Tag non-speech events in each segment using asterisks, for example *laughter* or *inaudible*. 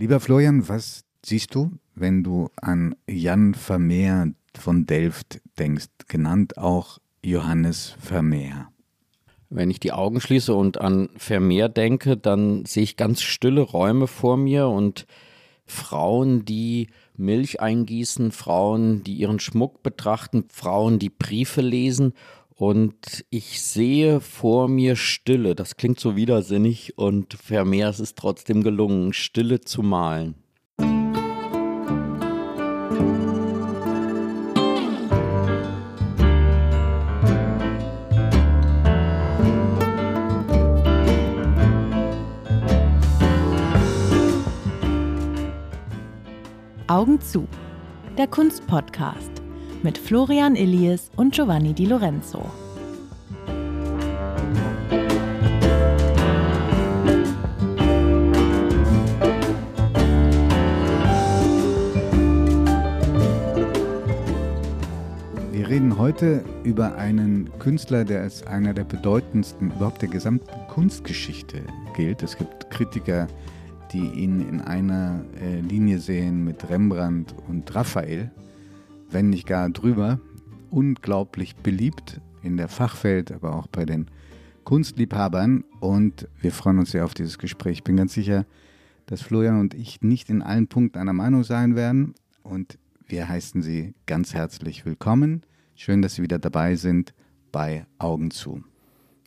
Lieber Florian, was siehst du, wenn du an Jan Vermeer von Delft denkst, genannt auch Johannes Vermeer? Wenn ich die Augen schließe und an Vermeer denke, dann sehe ich ganz stille Räume vor mir und Frauen, die Milch eingießen, Frauen, die ihren Schmuck betrachten, Frauen, die Briefe lesen und ich sehe vor mir Stille. Das klingt so widersinnig und Vermeer ist es trotzdem gelungen, Stille zu malen. Augen zu. Der Kunstpodcast mit Florian Illies und Giovanni Di Lorenzo. Wir reden heute über einen Künstler, der als einer der bedeutendsten überhaupt der gesamten Kunstgeschichte gilt. Es gibt Kritiker, die ihn in einer äh, Linie sehen mit Rembrandt und Raphael wenn nicht gar drüber. Unglaublich beliebt in der Fachwelt, aber auch bei den Kunstliebhabern. Und wir freuen uns sehr auf dieses Gespräch. Ich bin ganz sicher, dass Florian und ich nicht in allen Punkten einer Meinung sein werden. Und wir heißen Sie ganz herzlich willkommen. Schön, dass Sie wieder dabei sind bei Augen zu.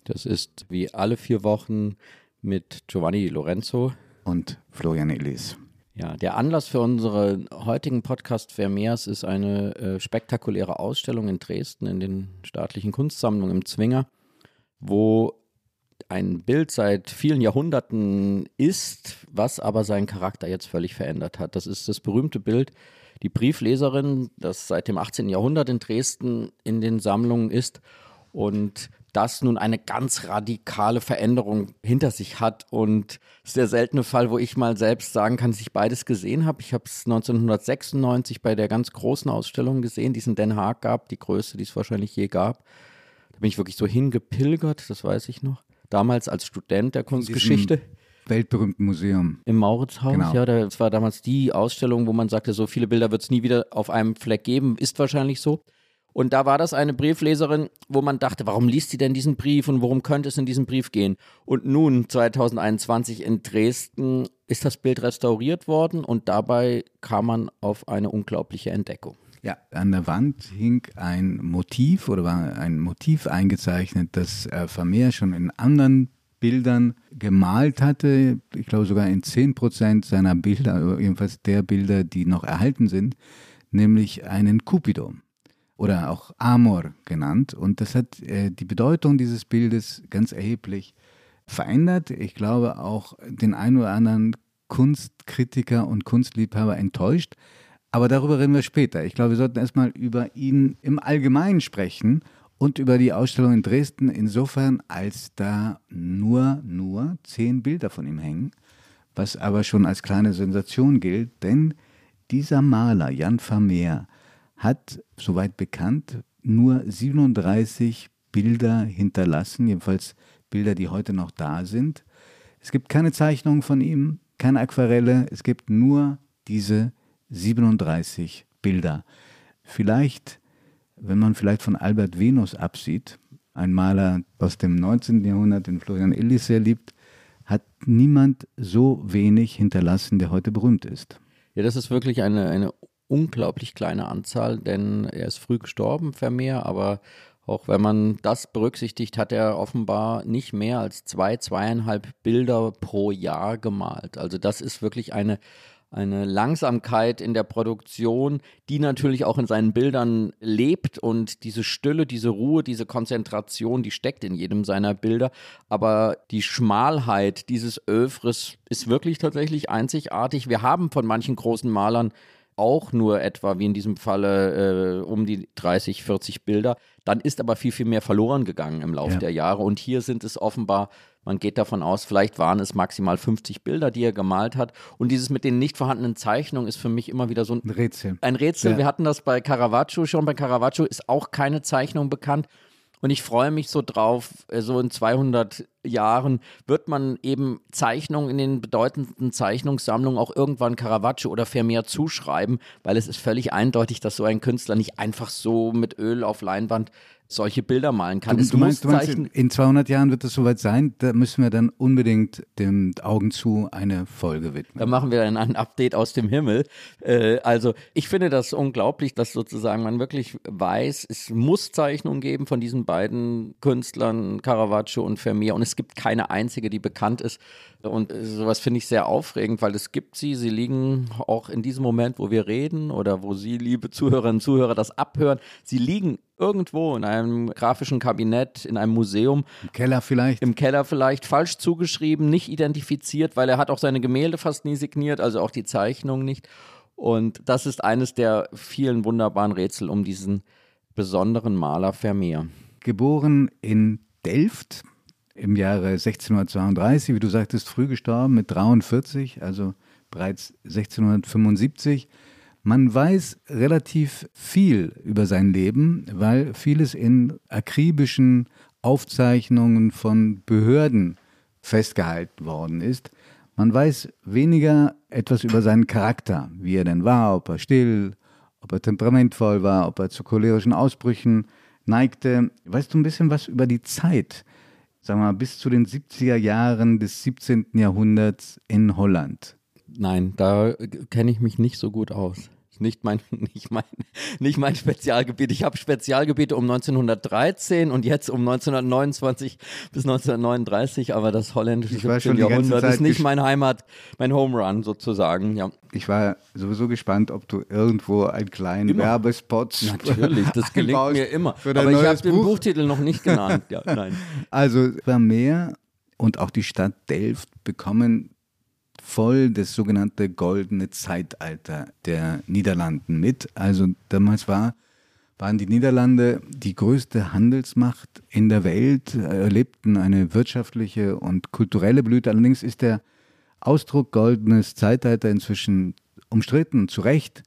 Das ist wie alle vier Wochen mit Giovanni Lorenzo und Florian Elis. Ja, der Anlass für unseren heutigen Podcast Vermeers ist eine äh, spektakuläre Ausstellung in Dresden in den staatlichen Kunstsammlungen im Zwinger, wo ein Bild seit vielen Jahrhunderten ist, was aber seinen Charakter jetzt völlig verändert hat. Das ist das berühmte Bild, die Briefleserin, das seit dem 18. Jahrhundert in Dresden in den Sammlungen ist und das nun eine ganz radikale Veränderung hinter sich hat. Und es ist der seltene Fall, wo ich mal selbst sagen kann, dass ich beides gesehen habe. Ich habe es 1996 bei der ganz großen Ausstellung gesehen, die es in Den Haag gab, die größte, die es wahrscheinlich je gab. Da bin ich wirklich so hingepilgert, das weiß ich noch. Damals als Student der Kunstgeschichte. Weltberühmten Museum. Im Mauritzhaus, genau. ja. Das war damals die Ausstellung, wo man sagte, so viele Bilder wird es nie wieder auf einem Fleck geben. Ist wahrscheinlich so. Und da war das eine Briefleserin, wo man dachte, warum liest sie denn diesen Brief und worum könnte es in diesem Brief gehen? Und nun, 2021 in Dresden, ist das Bild restauriert worden und dabei kam man auf eine unglaubliche Entdeckung. Ja, an der Wand hing ein Motiv oder war ein Motiv eingezeichnet, das äh, Vermeer schon in anderen Bildern gemalt hatte. Ich glaube sogar in 10 Prozent seiner Bilder, jedenfalls der Bilder, die noch erhalten sind, nämlich einen Cupido oder auch Amor genannt. Und das hat äh, die Bedeutung dieses Bildes ganz erheblich verändert. Ich glaube auch den einen oder anderen Kunstkritiker und Kunstliebhaber enttäuscht. Aber darüber reden wir später. Ich glaube, wir sollten erstmal über ihn im Allgemeinen sprechen und über die Ausstellung in Dresden insofern, als da nur, nur zehn Bilder von ihm hängen, was aber schon als kleine Sensation gilt, denn dieser Maler, Jan Vermeer, hat, soweit bekannt, nur 37 Bilder hinterlassen, jedenfalls Bilder, die heute noch da sind. Es gibt keine Zeichnungen von ihm, keine Aquarelle, es gibt nur diese 37 Bilder. Vielleicht, wenn man vielleicht von Albert Venus absieht, ein Maler aus dem 19. Jahrhundert, den Florian Illis sehr liebt, hat niemand so wenig hinterlassen, der heute berühmt ist. Ja, das ist wirklich eine, eine unglaublich kleine Anzahl, denn er ist früh gestorben, Vermeer, aber auch wenn man das berücksichtigt, hat er offenbar nicht mehr als zwei, zweieinhalb Bilder pro Jahr gemalt. Also das ist wirklich eine, eine Langsamkeit in der Produktion, die natürlich auch in seinen Bildern lebt und diese Stille, diese Ruhe, diese Konzentration, die steckt in jedem seiner Bilder. Aber die Schmalheit dieses Övres ist wirklich tatsächlich einzigartig. Wir haben von manchen großen Malern auch nur etwa, wie in diesem Falle, äh, um die 30, 40 Bilder. Dann ist aber viel, viel mehr verloren gegangen im Laufe ja. der Jahre. Und hier sind es offenbar, man geht davon aus, vielleicht waren es maximal 50 Bilder, die er gemalt hat. Und dieses mit den nicht vorhandenen Zeichnungen ist für mich immer wieder so ein, ein Rätsel. Ein Rätsel. Ja. Wir hatten das bei Caravaggio schon. Bei Caravaggio ist auch keine Zeichnung bekannt. Und ich freue mich so drauf, äh, so in 200 Jahren wird man eben Zeichnungen in den bedeutenden Zeichnungssammlungen auch irgendwann Caravaggio oder Vermeer zuschreiben, weil es ist völlig eindeutig, dass so ein Künstler nicht einfach so mit Öl auf Leinwand solche Bilder malen kann. Du, du meinst, du meinst in, in 200 Jahren wird es soweit sein, da müssen wir dann unbedingt dem Augen zu eine Folge widmen. Da machen wir dann ein Update aus dem Himmel. Äh, also ich finde das unglaublich, dass sozusagen man wirklich weiß, es muss Zeichnungen geben von diesen beiden Künstlern, Caravaggio und Vermeer und es gibt keine einzige, die bekannt ist. Und sowas finde ich sehr aufregend, weil es gibt sie, sie liegen auch in diesem Moment, wo wir reden oder wo Sie, liebe Zuhörerinnen und Zuhörer, das abhören, sie liegen irgendwo in einem grafischen Kabinett, in einem Museum. Im Keller vielleicht. Im Keller vielleicht, falsch zugeschrieben, nicht identifiziert, weil er hat auch seine Gemälde fast nie signiert, also auch die Zeichnung nicht. Und das ist eines der vielen wunderbaren Rätsel um diesen besonderen Maler Vermeer. Geboren in Delft im Jahre 1632, wie du sagtest, früh gestorben mit 43, also bereits 1675 man weiß relativ viel über sein Leben, weil vieles in akribischen Aufzeichnungen von Behörden festgehalten worden ist. Man weiß weniger etwas über seinen Charakter, wie er denn war, ob er still, ob er temperamentvoll war, ob er zu cholerischen Ausbrüchen neigte. Weißt du ein bisschen was über die Zeit, sagen wir mal, bis zu den 70er Jahren des 17. Jahrhunderts in Holland? Nein, da kenne ich mich nicht so gut aus. Nicht mein, *laughs* nicht mein, nicht mein Spezialgebiet. Ich habe Spezialgebiete um 1913 und jetzt um 1929 bis 1939, aber das holländische 17. Jahrhundert ist nicht mein Heimat, mein Home Run sozusagen. Ja. Ich war sowieso gespannt, ob du irgendwo einen kleinen immer. Werbespot Natürlich, das *laughs* gelingt mir immer. Aber ich habe den Buchtitel noch nicht genannt. *laughs* Ja, nein. Also Vermeer und auch die Stadt Delft bekommen voll das sogenannte goldene Zeitalter der Niederlanden mit. Also damals war, waren die Niederlande die größte Handelsmacht in der Welt, erlebten eine wirtschaftliche und kulturelle Blüte. Allerdings ist der Ausdruck goldenes Zeitalter inzwischen umstritten, zu Recht,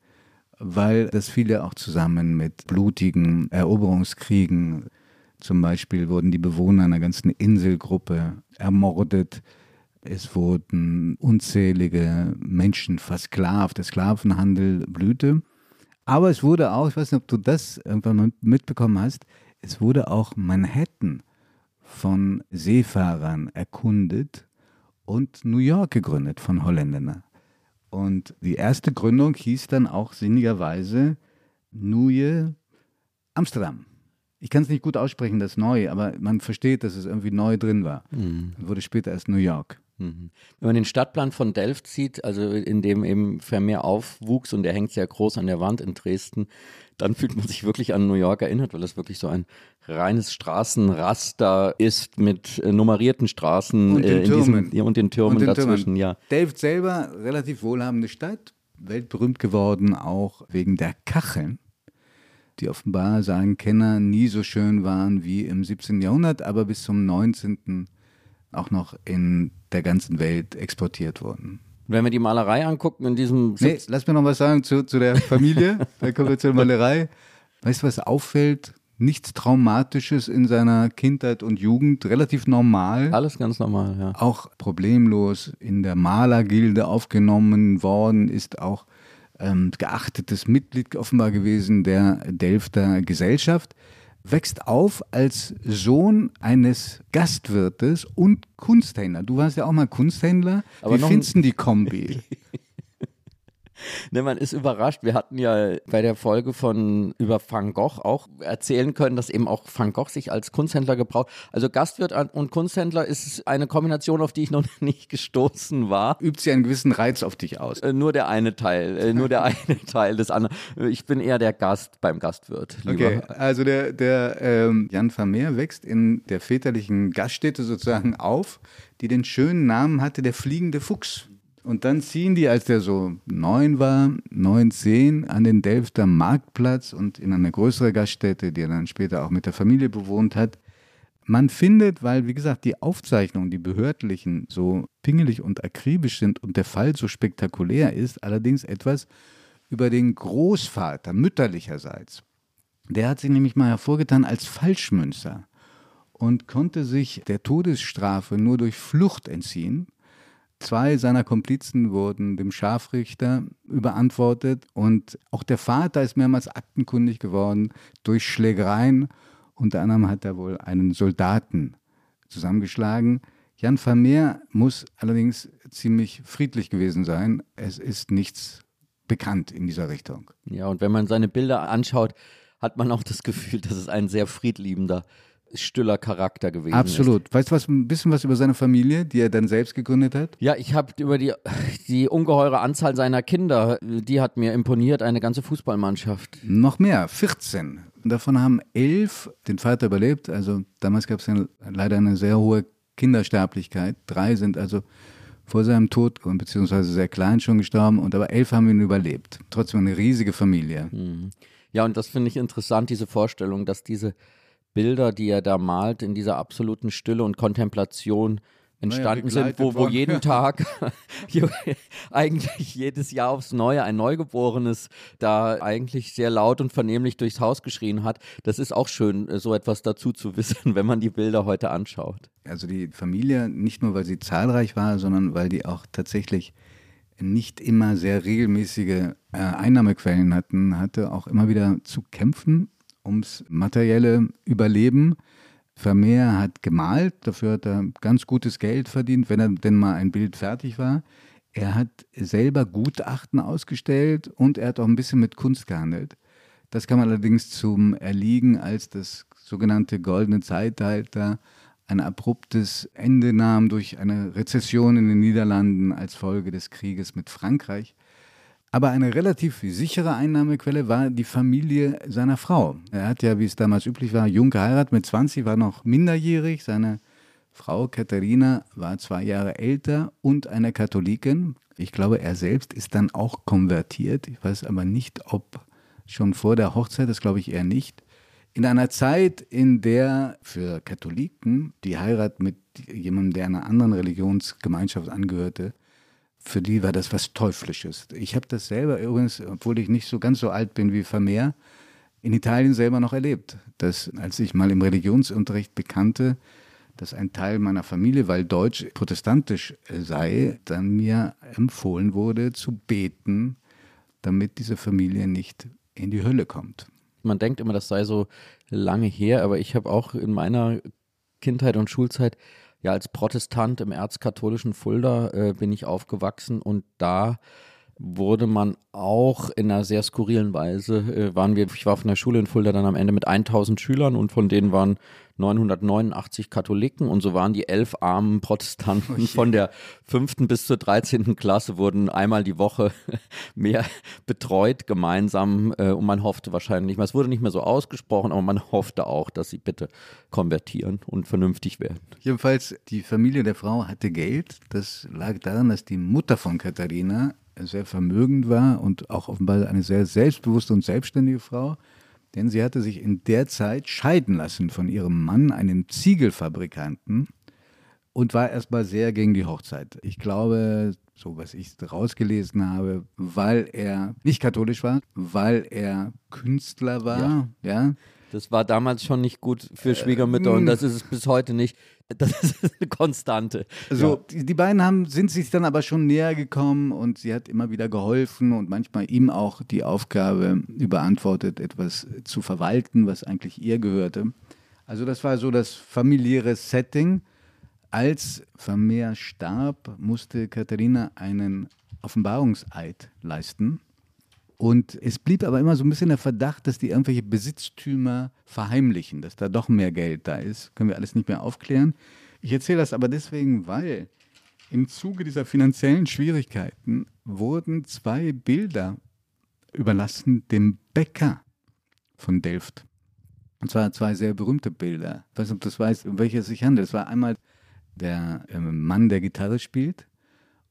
weil das viele auch zusammen mit blutigen Eroberungskriegen, zum Beispiel wurden die Bewohner einer ganzen Inselgruppe ermordet, es wurden unzählige Menschen versklavt, der Sklavenhandel blühte. Aber es wurde auch, ich weiß nicht, ob du das irgendwann mitbekommen hast, es wurde auch Manhattan von Seefahrern erkundet und New York gegründet von Holländern. Und die erste Gründung hieß dann auch sinnigerweise Nieuwe Amsterdam. Ich kann es nicht gut aussprechen, das neu, aber man versteht, dass es irgendwie neu drin war. Mhm. Wurde später erst New York. Mhm. Wenn man den Stadtplan von Delft sieht, also in dem eben Vermeer aufwuchs und der hängt sehr groß an der Wand in Dresden, dann fühlt man sich wirklich an New York erinnert, weil es wirklich so ein reines Straßenraster ist mit äh, nummerierten Straßen und den, äh, Türmen. Diesem, ja, und den Türmen und den dazwischen. Türmen. Ja. Delft selber, relativ wohlhabende Stadt, weltberühmt geworden auch wegen der Kacheln die offenbar, sagen Kenner, nie so schön waren wie im 17. Jahrhundert, aber bis zum 19 auch noch in der ganzen Welt exportiert wurden. Wenn wir die Malerei angucken in diesem. Nee, lass mir noch was sagen zu, zu der Familie. *laughs* Dann kommen wir zur Malerei. Weißt du, was auffällt? Nichts Traumatisches in seiner Kindheit und Jugend, relativ normal. Alles ganz normal, ja. Auch problemlos in der Malergilde aufgenommen worden, ist auch ähm, geachtetes Mitglied offenbar gewesen der Delfter Gesellschaft wächst auf als Sohn eines Gastwirtes und Kunsthändler. Du warst ja auch mal Kunsthändler. Aber Wie findest du die Kombi? *laughs* *laughs* ne, man ist überrascht. Wir hatten ja bei der Folge von über Van Gogh auch erzählen können, dass eben auch Van Gogh sich als Kunsthändler gebraucht. Also Gastwirt und Kunsthändler ist eine Kombination, auf die ich noch *laughs* nicht gestoßen war. Übt sie einen gewissen Reiz auf dich aus? Äh, nur der eine Teil, äh, nur der *laughs* eine Teil des anderen. Ich bin eher der Gast beim Gastwirt. Lieber. Okay, also der, der ähm, Jan Vermeer wächst in der väterlichen Gaststätte sozusagen auf, die den schönen Namen hatte, der fliegende Fuchs. Und dann ziehen die, als der so neun war, neun, zehn, an den Delfter Marktplatz und in eine größere Gaststätte, die er dann später auch mit der Familie bewohnt hat. Man findet, weil, wie gesagt, die Aufzeichnungen, die behördlichen, so pingelig und akribisch sind und der Fall so spektakulär ist, allerdings etwas über den Großvater mütterlicherseits. Der hat sich nämlich mal hervorgetan als Falschmünzer. und konnte sich der Todesstrafe nur durch Flucht entziehen. Zwei seiner Komplizen wurden dem Scharfrichter überantwortet und auch der Vater ist mehrmals aktenkundig geworden durch Schlägereien. Unter anderem hat er wohl einen Soldaten zusammengeschlagen. Jan Vermeer muss allerdings ziemlich friedlich gewesen sein. Es ist nichts bekannt in dieser Richtung. Ja, und wenn man seine Bilder anschaut, hat man auch das Gefühl, dass es ein sehr friedliebender stiller Charakter gewesen Absolut. ist. Weißt du was, ein bisschen was über seine Familie, die er dann selbst gegründet hat? Ja, ich habe über die, die ungeheure Anzahl seiner Kinder, die hat mir imponiert, eine ganze Fußballmannschaft. Noch mehr, 14. Davon haben elf den Vater überlebt. Also damals gab es ja leider eine sehr hohe Kindersterblichkeit. Drei sind also vor seinem Tod beziehungsweise sehr klein schon gestorben und aber elf haben ihn überlebt. Trotzdem eine riesige Familie. Mhm. Ja, und das finde ich interessant, diese Vorstellung, dass diese Bilder, die er da malt, in dieser absoluten Stille und Kontemplation entstanden naja, sind, wo, wo jeden *laughs* Tag *laughs* eigentlich jedes Jahr aufs Neue ein Neugeborenes da eigentlich sehr laut und vernehmlich durchs Haus geschrien hat. Das ist auch schön, so etwas dazu zu wissen, *laughs* wenn man die Bilder heute anschaut. Also die Familie, nicht nur weil sie zahlreich war, sondern weil die auch tatsächlich nicht immer sehr regelmäßige äh, Einnahmequellen hatten, hatte auch immer wieder zu kämpfen ums materielle Überleben. Vermeer hat gemalt, dafür hat er ganz gutes Geld verdient, wenn er denn mal ein Bild fertig war. Er hat selber Gutachten ausgestellt und er hat auch ein bisschen mit Kunst gehandelt. Das kam allerdings zum Erliegen, als das sogenannte goldene Zeitalter ein abruptes Ende nahm durch eine Rezession in den Niederlanden als Folge des Krieges mit Frankreich. Aber eine relativ sichere Einnahmequelle war die Familie seiner Frau. Er hat ja, wie es damals üblich war, jung geheiratet, mit 20 war noch minderjährig. Seine Frau Katharina war zwei Jahre älter und eine Katholikin. Ich glaube, er selbst ist dann auch konvertiert. Ich weiß aber nicht, ob schon vor der Hochzeit, das glaube ich eher nicht. In einer Zeit, in der für Katholiken die Heirat mit jemandem, der einer anderen Religionsgemeinschaft angehörte, für die war das was Teuflisches. Ich habe das selber übrigens, obwohl ich nicht so ganz so alt bin wie Vermeer, in Italien selber noch erlebt. Dass, als ich mal im Religionsunterricht bekannte, dass ein Teil meiner Familie, weil Deutsch protestantisch sei, dann mir empfohlen wurde zu beten, damit diese Familie nicht in die Hölle kommt. Man denkt immer, das sei so lange her, aber ich habe auch in meiner Kindheit und Schulzeit ja als Protestant im erzkatholischen Fulda äh, bin ich aufgewachsen und da wurde man auch in einer sehr skurrilen Weise, äh, waren wir, ich war von der Schule in Fulda dann am Ende mit 1000 Schülern und von denen waren 989 Katholiken und so waren die elf armen Protestanten oh von der fünften bis zur dreizehnten Klasse wurden einmal die Woche *laughs* mehr betreut gemeinsam äh, und man hoffte wahrscheinlich, es wurde nicht mehr so ausgesprochen, aber man hoffte auch, dass sie bitte konvertieren und vernünftig werden. Jedenfalls, die Familie der Frau hatte Geld. Das lag daran, dass die Mutter von Katharina sehr vermögend war und auch offenbar eine sehr selbstbewusste und selbstständige Frau. Denn sie hatte sich in der Zeit scheiden lassen von ihrem Mann, einem Ziegelfabrikanten, und war erstmal sehr gegen die Hochzeit. Ich glaube, so was ich rausgelesen habe, weil er nicht katholisch war, weil er Künstler war, ja. ja. Das war damals schon nicht gut für Schwiegermütter äh, und das ist es bis heute nicht. *laughs* Das ist eine Konstante. Also ja. die, die, beiden haben, sind sich dann aber schon näher gekommen und sie hat immer wieder geholfen und manchmal ihm auch die Aufgabe überantwortet, etwas zu verwalten, was eigentlich ihr gehörte. Also das war so das familiäre Setting. Als Vermeer starb, musste Katharina einen Offenbarungseid leisten. Und es blieb aber immer so ein bisschen der Verdacht, dass die irgendwelche Besitztümer verheimlichen, dass da doch mehr Geld da ist. Können wir alles nicht mehr aufklären. Ich erzähle das aber deswegen, weil im Zuge dieser finanziellen Schwierigkeiten wurden zwei Bilder überlassen dem Bäcker von Delft. Und zwar zwei sehr berühmte Bilder. Ich weiß nicht, ob du das weißt, um welche es sich handelt. Es war einmal der äh, Mann, der Gitarre spielt,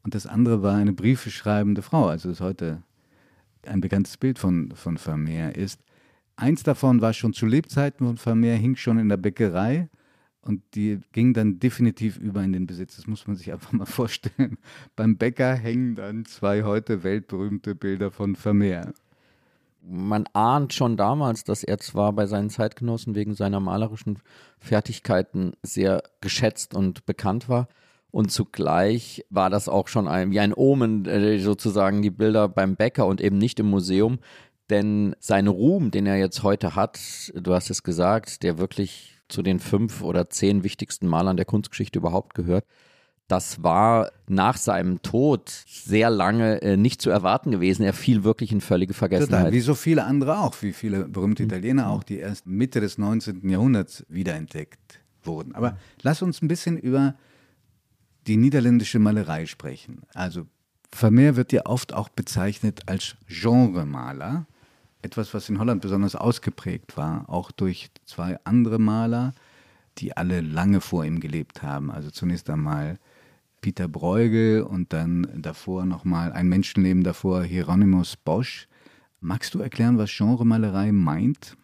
und das andere war eine Briefe schreibende Frau. Also ist heute ein bekanntes Bild von, von Vermeer ist. Eins davon war schon zu Lebzeiten von Vermeer, hing schon in der Bäckerei und die ging dann definitiv über in den Besitz. Das muss man sich einfach mal *laughs* vorstellen. Beim Bäcker hängen dann zwei heute weltberühmte Bilder von Vermeer. man ahnt schon damals, dass er zwar bei seinen Zeitgenossen wegen seiner malerischen Fertigkeiten sehr geschätzt und bekannt war. Und zugleich war das auch schon ein, wie ein Omen, äh, sozusagen die Bilder beim Bäcker und eben nicht im Museum. Denn sein Ruhm, den er jetzt heute hat, du hast es gesagt, der wirklich zu den fünf oder zehn wichtigsten Malern der Kunstgeschichte überhaupt gehört, das war nach seinem Tod sehr lange äh, nicht zu erwarten gewesen. Er fiel wirklich in völlige Vergessenheit. Total, wie so viele andere auch, wie viele berühmte mhm. Italiener auch, die erst Mitte des 19. Jahrhunderts wiederentdeckt wurden. Aber lass uns ein bisschen über die niederländische Malerei sprechen. Also Vermeer wird ja oft auch bezeichnet als Genremaler. Etwas, was in Holland besonders ausgeprägt war, auch durch zwei andere Maler, die alle lange vor ihm gelebt haben. Also zunächst einmal Peter Bruegel und dann davor nochmal ein Menschenleben davor Hieronymus Bosch. Magst du erklären, was Genremalerei meint?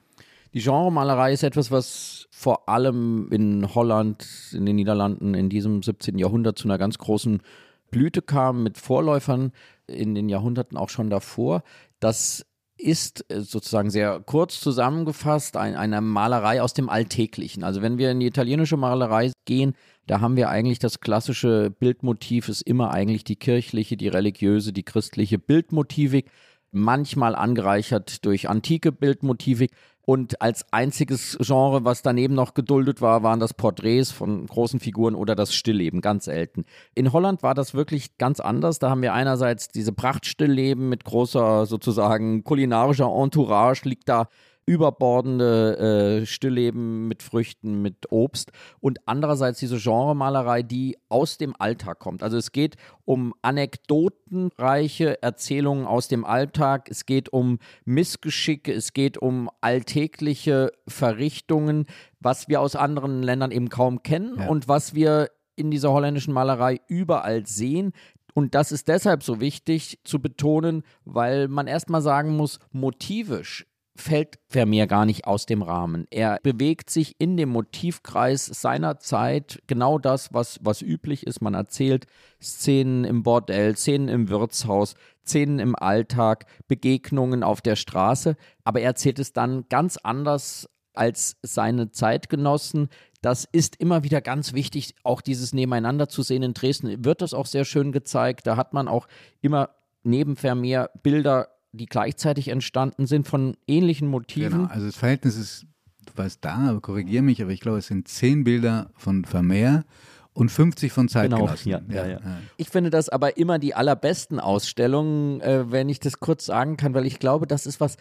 Die Genremalerei ist etwas, was vor allem in Holland, in den Niederlanden in diesem 17. Jahrhundert zu einer ganz großen Blüte kam, mit Vorläufern in den Jahrhunderten auch schon davor. Das ist äh, sozusagen sehr kurz zusammengefasst ein, eine Malerei aus dem Alltäglichen. Also wenn wir in die italienische Malerei gehen, da haben wir eigentlich das klassische Bildmotiv, ist immer eigentlich die kirchliche, die religiöse, die christliche Bildmotivik, manchmal angereichert durch antike Bildmotivik. Und als einziges Genre, was daneben noch geduldet war, waren das Porträts von großen Figuren oder das Stillleben, ganz selten. In Holland war das wirklich ganz anders. Da haben wir einerseits diese Prachtstillleben mit großer sozusagen kulinarischer Entourage, liegt da überbordende äh, Stillleben mit Früchten, mit Obst und andererseits diese Genremalerei, die aus dem Alltag kommt. Also es geht um anekdotenreiche Erzählungen aus dem Alltag, es geht um Missgeschicke, es geht um alltägliche Verrichtungen, was wir aus anderen Ländern eben kaum kennen ja. und was wir in dieser holländischen Malerei überall sehen. Und das ist deshalb so wichtig zu betonen, weil man erstmal sagen muss, motivisch fällt Vermeer gar nicht aus dem Rahmen. Er bewegt sich in dem Motivkreis seiner Zeit, genau das, was, was üblich ist. Man erzählt Szenen im Bordell, Szenen im Wirtshaus, Szenen im Alltag, Begegnungen auf der Straße, aber er erzählt es dann ganz anders als seine Zeitgenossen. Das ist immer wieder ganz wichtig, auch dieses Nebeneinander zu sehen. In Dresden wird das auch sehr schön gezeigt. Da hat man auch immer neben Vermeer Bilder die gleichzeitig entstanden sind von ähnlichen Motiven. Genau, also das Verhältnis ist, du warst da, korrigiere mich, aber ich glaube, es sind zehn Bilder von Vermeer und 50 von Zeitgenossen. Genau, ja, ja, ja. Ich finde das aber immer die allerbesten Ausstellungen, äh, wenn ich das kurz sagen kann, weil ich glaube, das ist was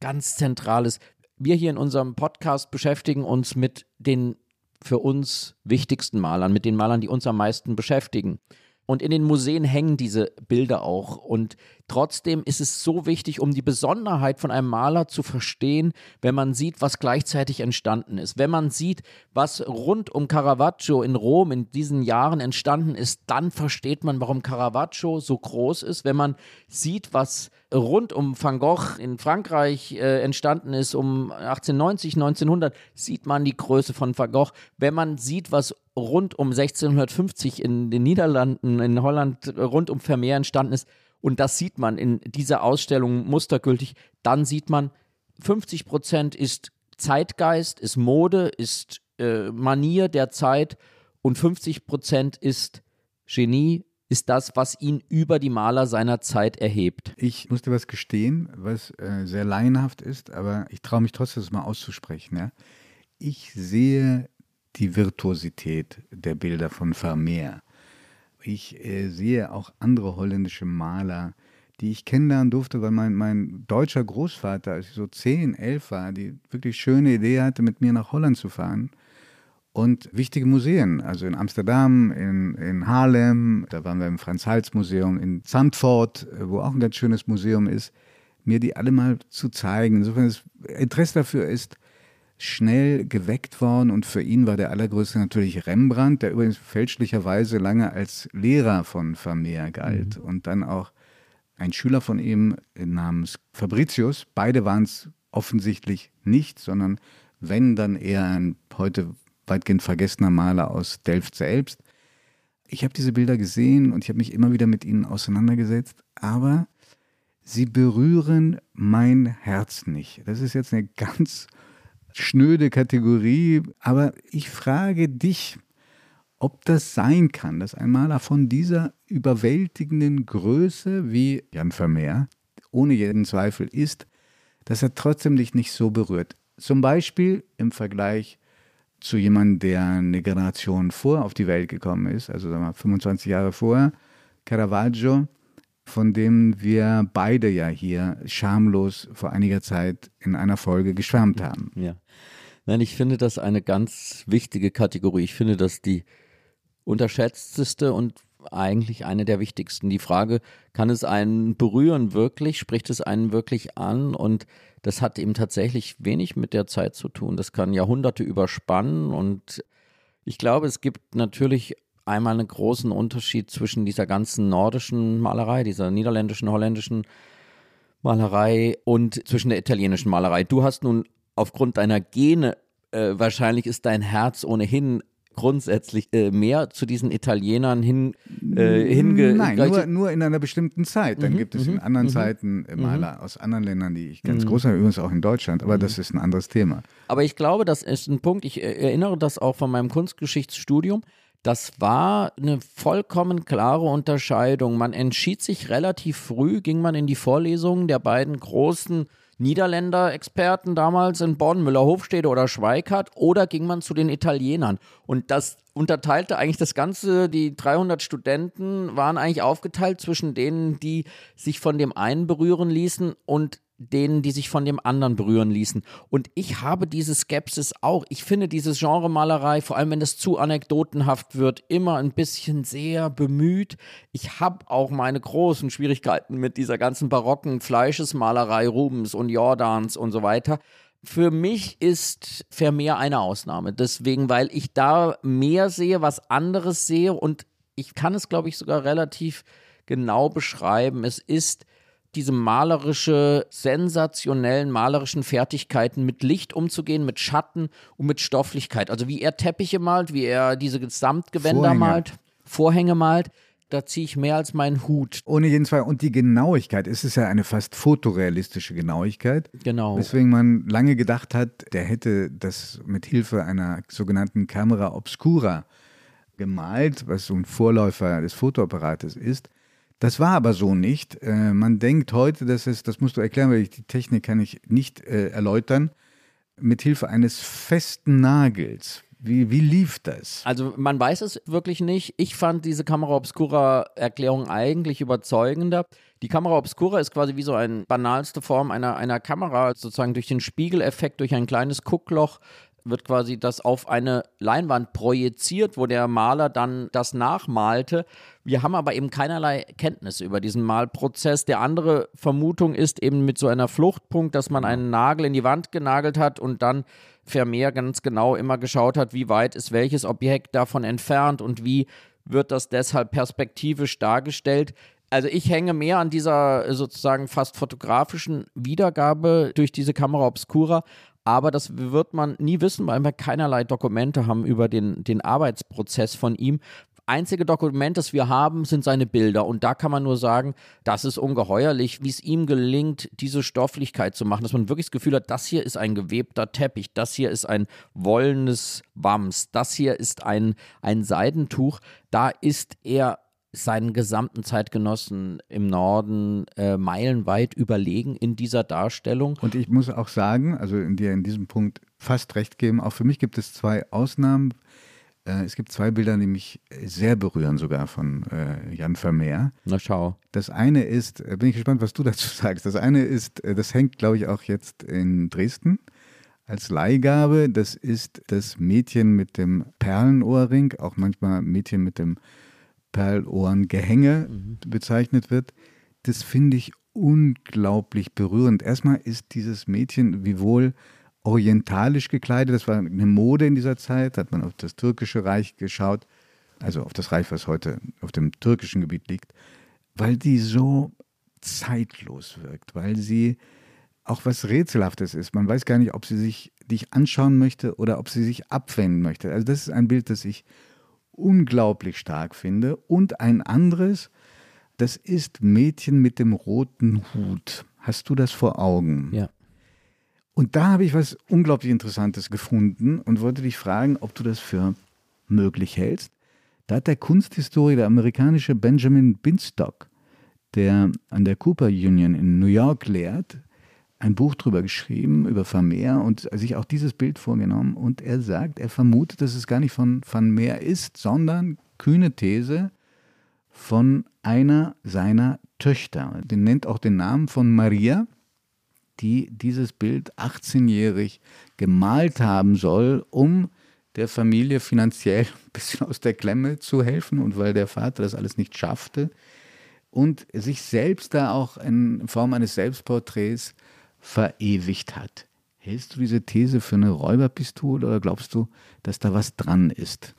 ganz Zentrales. Wir hier in unserem Podcast beschäftigen uns mit den für uns wichtigsten Malern, mit den Malern, die uns am meisten beschäftigen. Und in den Museen hängen diese Bilder auch. Und trotzdem ist es so wichtig, um die Besonderheit von einem Maler zu verstehen, wenn man sieht, was gleichzeitig entstanden ist. Wenn man sieht, was rund um Caravaggio in Rom in diesen Jahren entstanden ist, dann versteht man, warum Caravaggio so groß ist. Wenn man sieht, was rund um Van Gogh in Frankreich äh, entstanden ist, um 1890, 1900, sieht man die Größe von Van Gogh. Wenn man sieht, was rund um 1650 in den Niederlanden, in Holland, rund um Vermeer entstanden ist, und das sieht man in dieser Ausstellung mustergültig, dann sieht man, 50 Prozent ist Zeitgeist, ist Mode, ist äh, Manier der Zeit und 50 Prozent ist Genie, ist das, was ihn über die Maler seiner Zeit erhebt. Ich musste was gestehen, was äh, sehr laienhaft ist, aber ich traue mich trotzdem, das mal auszusprechen. Ja? Ich sehe die Virtuosität der Bilder von Vermeer. Ich äh, sehe auch andere holländische Maler, die ich kennenlernen durfte, weil mein, mein deutscher Großvater, als ich so 10, 11 war, die wirklich schöne Idee hatte, mit mir nach Holland zu fahren. Und wichtige Museen, also in Amsterdam, in, in Haarlem, da waren wir im Franz-Hals-Museum, in Zandvoort, äh, wo auch ein ganz schönes Museum ist, mir die alle mal zu zeigen. Insofern das Interesse dafür ist, schnell geweckt worden und für ihn war der allergrößte natürlich Rembrandt, der übrigens fälschlicherweise lange als Lehrer von Vermeer galt mhm. und dann auch ein Schüler von ihm namens Fabricius. Beide waren es offensichtlich nicht, sondern wenn dann eher ein heute weitgehend vergessener Maler aus Delft selbst. Ich habe diese Bilder gesehen und ich habe mich immer wieder mit ihnen auseinandergesetzt, aber sie berühren mein Herz nicht. Das ist jetzt eine *laughs* ganz schnöde Kategorie, aber ich frage dich, ob das sein kann, dass ein Maler von dieser überwältigenden Größe wie Jan Vermeer ohne jeden Zweifel ist, dass er trotzdem dich nicht so berührt. Zum Beispiel im Vergleich zu jemandem, der eine Generation vor auf die Welt gekommen ist, also sagen wir 25 Jahre vorher, Caravaggio, von dem wir beide ja hier schamlos vor einiger Zeit in einer Folge geschwärmt haben. Ja. Nein, ich finde das eine ganz wichtige Kategorie. Ich finde das die unterschätzteste und eigentlich eine der wichtigsten. Die Frage, kann es einen berühren wirklich? Spricht es einen wirklich an? Und das hat eben tatsächlich wenig mit der Zeit zu tun. Das kann Jahrhunderte überspannen und ich glaube, es gibt natürlich einmal einen großen Unterschied zwischen dieser ganzen nordischen Malerei, dieser niederländischen, holländischen Malerei und zwischen der italienischen Malerei. Du hast nun aufgrund deiner Gene, äh, wahrscheinlich ist dein Herz ohnehin grundsätzlich äh, mehr zu diesen Italienern hin, äh, hinge Nein, nur, nur in einer bestimmten Zeit. Dann mhm, gibt es in mhm, anderen mhm, Zeiten äh, Maler mhm. aus anderen Ländern, die ich ganz groß habe, übrigens auch in Deutschland, aber das ist ein anderes Thema. Aber ich glaube, das ist ein Punkt, ich äh, erinnere das auch von meinem Kunstgeschichtsstudium. Das war eine vollkommen klare Unterscheidung. Man entschied sich relativ früh, ging man in die Vorlesungen der beiden großen Niederländer-Experten damals in Bonn, Müller-Hofstede oder Schweikart, oder ging man zu den Italienern? Und das unterteilte eigentlich das Ganze, die 300 Studenten waren eigentlich aufgeteilt zwischen denen, die sich von dem einen berühren ließen und denen, die sich von dem anderen berühren ließen. Und ich habe diese Skepsis auch. Ich finde dieses Genremalerei, vor allem wenn es zu anekdotenhaft wird, immer ein bisschen sehr bemüht. Ich habe auch meine großen Schwierigkeiten mit dieser ganzen barocken Fleischesmalerei Rubens und Jordans und so weiter. Für mich ist Vermeer eine Ausnahme. Deswegen, weil ich da mehr sehe, was anderes sehe und ich kann es, glaube ich, sogar relativ genau beschreiben. Es ist diese malerische, sensationellen malerischen Fertigkeiten mit Licht umzugehen, mit Schatten und mit Stofflichkeit. Also wie er Teppiche malt, wie er diese Samtgewänder Vorhänge. malt, Vorhänge malt. Da ziehe ich mehr als meinen Hut. Ohne jeden Fall. Und die Genauigkeit, es ist ja eine fast fotorealistische Genauigkeit. Genau. Weswegen man lange gedacht hat, der hätte das mit Hilfe einer sogenannten Camera Obscura gemalt, was so ein Vorläufer des Fotoapparates ist. Das war aber so nicht. Äh, man denkt heute, dass es, das musst du erklären, weil ich die Technik kann ich nicht äh, erläutern, mit Hilfe eines festen Nagels. Wie, wie lief das? Also man weiß es wirklich nicht. Ich fand diese Kamera Obscura Erklärung eigentlich überzeugender. Die Kamera Obscura ist quasi wie so eine banalste Form einer, einer Kamera, sozusagen durch den Spiegeleffekt, durch ein kleines Guckloch wird quasi das auf eine Leinwand projiziert, wo der Maler dann das nachmalte. Wir haben aber eben keinerlei Kenntnis über diesen Malprozess. Der andere Vermutung ist eben mit so einer Fluchtpunkt, dass man einen Nagel in die Wand genagelt hat und dann Vermeer ganz genau immer geschaut hat, wie weit ist welches Objekt davon entfernt und wie wird das deshalb perspektivisch dargestellt. Also ich hänge mehr an dieser sozusagen fast fotografischen Wiedergabe durch diese Kamera Obscura aber das wird man nie wissen, weil wir keinerlei Dokumente haben über den, den Arbeitsprozess von ihm. Einzige Dokument, das wir haben, sind seine Bilder. Und da kann man nur sagen, das ist ungeheuerlich, wie es ihm gelingt, diese Stofflichkeit zu machen, dass man wirklich das Gefühl hat, das hier ist ein gewebter Teppich, das hier ist ein wollenes Wams, das hier ist ein, ein Seidentuch. Da ist er seinen gesamten Zeitgenossen im Norden äh, meilenweit überlegen in dieser Darstellung. Und ich muss auch sagen, also in dir in diesem Punkt fast recht geben, auch für mich gibt es zwei Ausnahmen. Äh, es gibt zwei Bilder, die mich sehr berühren, sogar von äh, Jan Vermeer. Na schau. Das eine ist, äh, bin ich gespannt, was du dazu *laughs* sagst. Das eine ist, äh, das hängt, glaube ich, auch jetzt in Dresden als Leihgabe. Das ist das Mädchen mit dem Perlenohrring, auch manchmal Mädchen mit dem Perlohrengehänge mhm. bezeichnet wird, das finde ich unglaublich berührend. Erstmal ist dieses Mädchen wiewohl orientalisch gekleidet, das war eine Mode in dieser Zeit, hat man auf das türkische Reich geschaut, also auf das Reich, was heute auf dem türkischen Gebiet liegt, weil die so zeitlos wirkt, weil sie auch was Rätselhaftes ist. Man weiß gar nicht, ob sie sich dich anschauen möchte oder ob sie sich abwenden möchte. Also das ist ein Bild, das ich unglaublich stark finde. Und ein anderes, Das ist Mädchen mit dem roten Hut. Hast du das vor Augen? Ja. Und da habe ich was unglaublich Interessantes gefunden und wollte dich fragen, ob du das für möglich hältst. Da hat der Kunsthistoriker, der amerikanische Benjamin Binstock, der an der Cooper Union in New York lehrt, ein Buch drüber geschrieben, über Vermeer und sich auch dieses Bild vorgenommen. Und er sagt, er vermutet, dass es gar nicht von Van Meer ist, sondern, kühne These, von einer seiner Töchter. Den nennt auch den Namen von Maria, die dieses Bild 18-jährig gemalt haben soll, um der Familie finanziell ein bisschen aus der Klemme zu helfen und weil der Vater das alles nicht schaffte und sich selbst da auch in Form eines Selbstporträts verewigt hat. Hältst du diese These für eine Räuberpistole oder glaubst du, dass da was dran ist?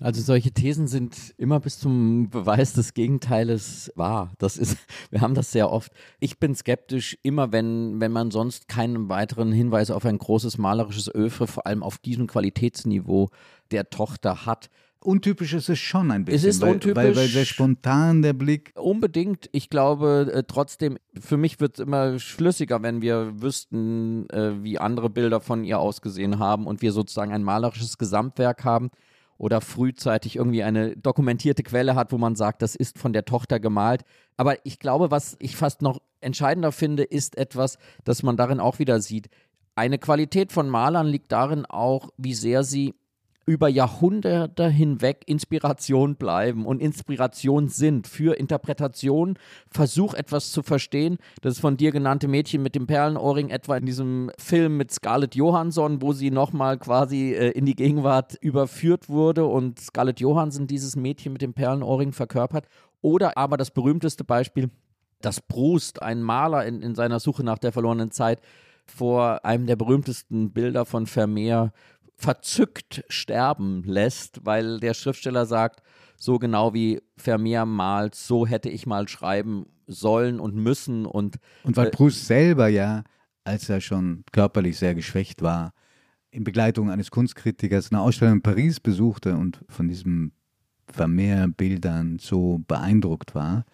Also solche Thesen sind immer bis zum Beweis des Gegenteiles wahr. Das ist, *laughs* wir haben das sehr oft. Ich bin skeptisch, immer wenn, wenn man sonst keinen weiteren Hinweis auf ein großes malerisches Öfre, vor allem auf diesem Qualitätsniveau der Tochter hat. Untypisch ist es schon ein bisschen. Es ist weil, untypisch. Weil, weil sehr spontan der Blick. Unbedingt. Ich glaube äh, trotzdem, für mich wird es immer schlüssiger, wenn wir wüssten, äh, wie andere Bilder von ihr ausgesehen haben und wir sozusagen ein malerisches Gesamtwerk haben oder frühzeitig irgendwie eine dokumentierte Quelle hat, wo man sagt, das ist von der Tochter gemalt. Aber ich glaube, was ich fast noch entscheidender finde, ist etwas, das man darin auch wieder sieht. Eine Qualität von Malern liegt darin auch, wie sehr sie über Jahrhunderte hinweg Inspiration bleiben und Inspiration sind für Interpretation. Versuch etwas zu verstehen. Das von dir genannte Mädchen mit dem Perlenohrring etwa in diesem Film mit Scarlett Johansson, wo sie nochmal quasi äh, in die Gegenwart überführt wurde und Scarlett Johansson dieses Mädchen mit dem Perlenohrring verkörpert. Oder aber das berühmteste Beispiel, dass Proust, ein Maler in, in seiner Suche nach der verlorenen Zeit, vor einem der berühmtesten Bilder von Vermeer verzückt sterben lässt, weil der Schriftsteller sagt, so genau wie Vermeer malt, so hätte ich mal schreiben sollen und müssen und und weil äh, Proust selber ja, als er schon körperlich sehr geschwächt war, in Begleitung eines Kunstkritikers eine Ausstellung in Paris besuchte und von diesen Vermeer-Bildern so beeindruckt war,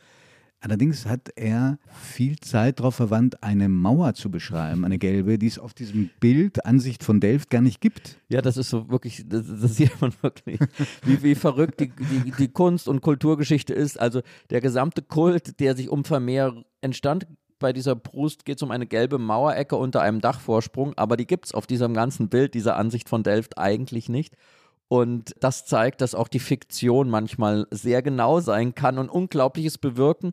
Allerdings hat er viel Zeit darauf verwandt, eine Mauer zu beschreiben, eine gelbe, die es auf diesem Bild Ansicht von Delft gar nicht gibt. Ja, das ist so wirklich, das, das sieht man wirklich, wie, wie verrückt die, die, die Kunst- und Kulturgeschichte ist. Also der gesamte Kult, der sich um Vermeer entstand, bei dieser Brust geht es um eine gelbe Mauerecke unter einem Dachvorsprung, aber die gibt es auf diesem ganzen Bild, dieser Ansicht von Delft eigentlich nicht. Und das zeigt, dass auch die Fiktion manchmal sehr genau sein kann und Unglaubliches bewirken.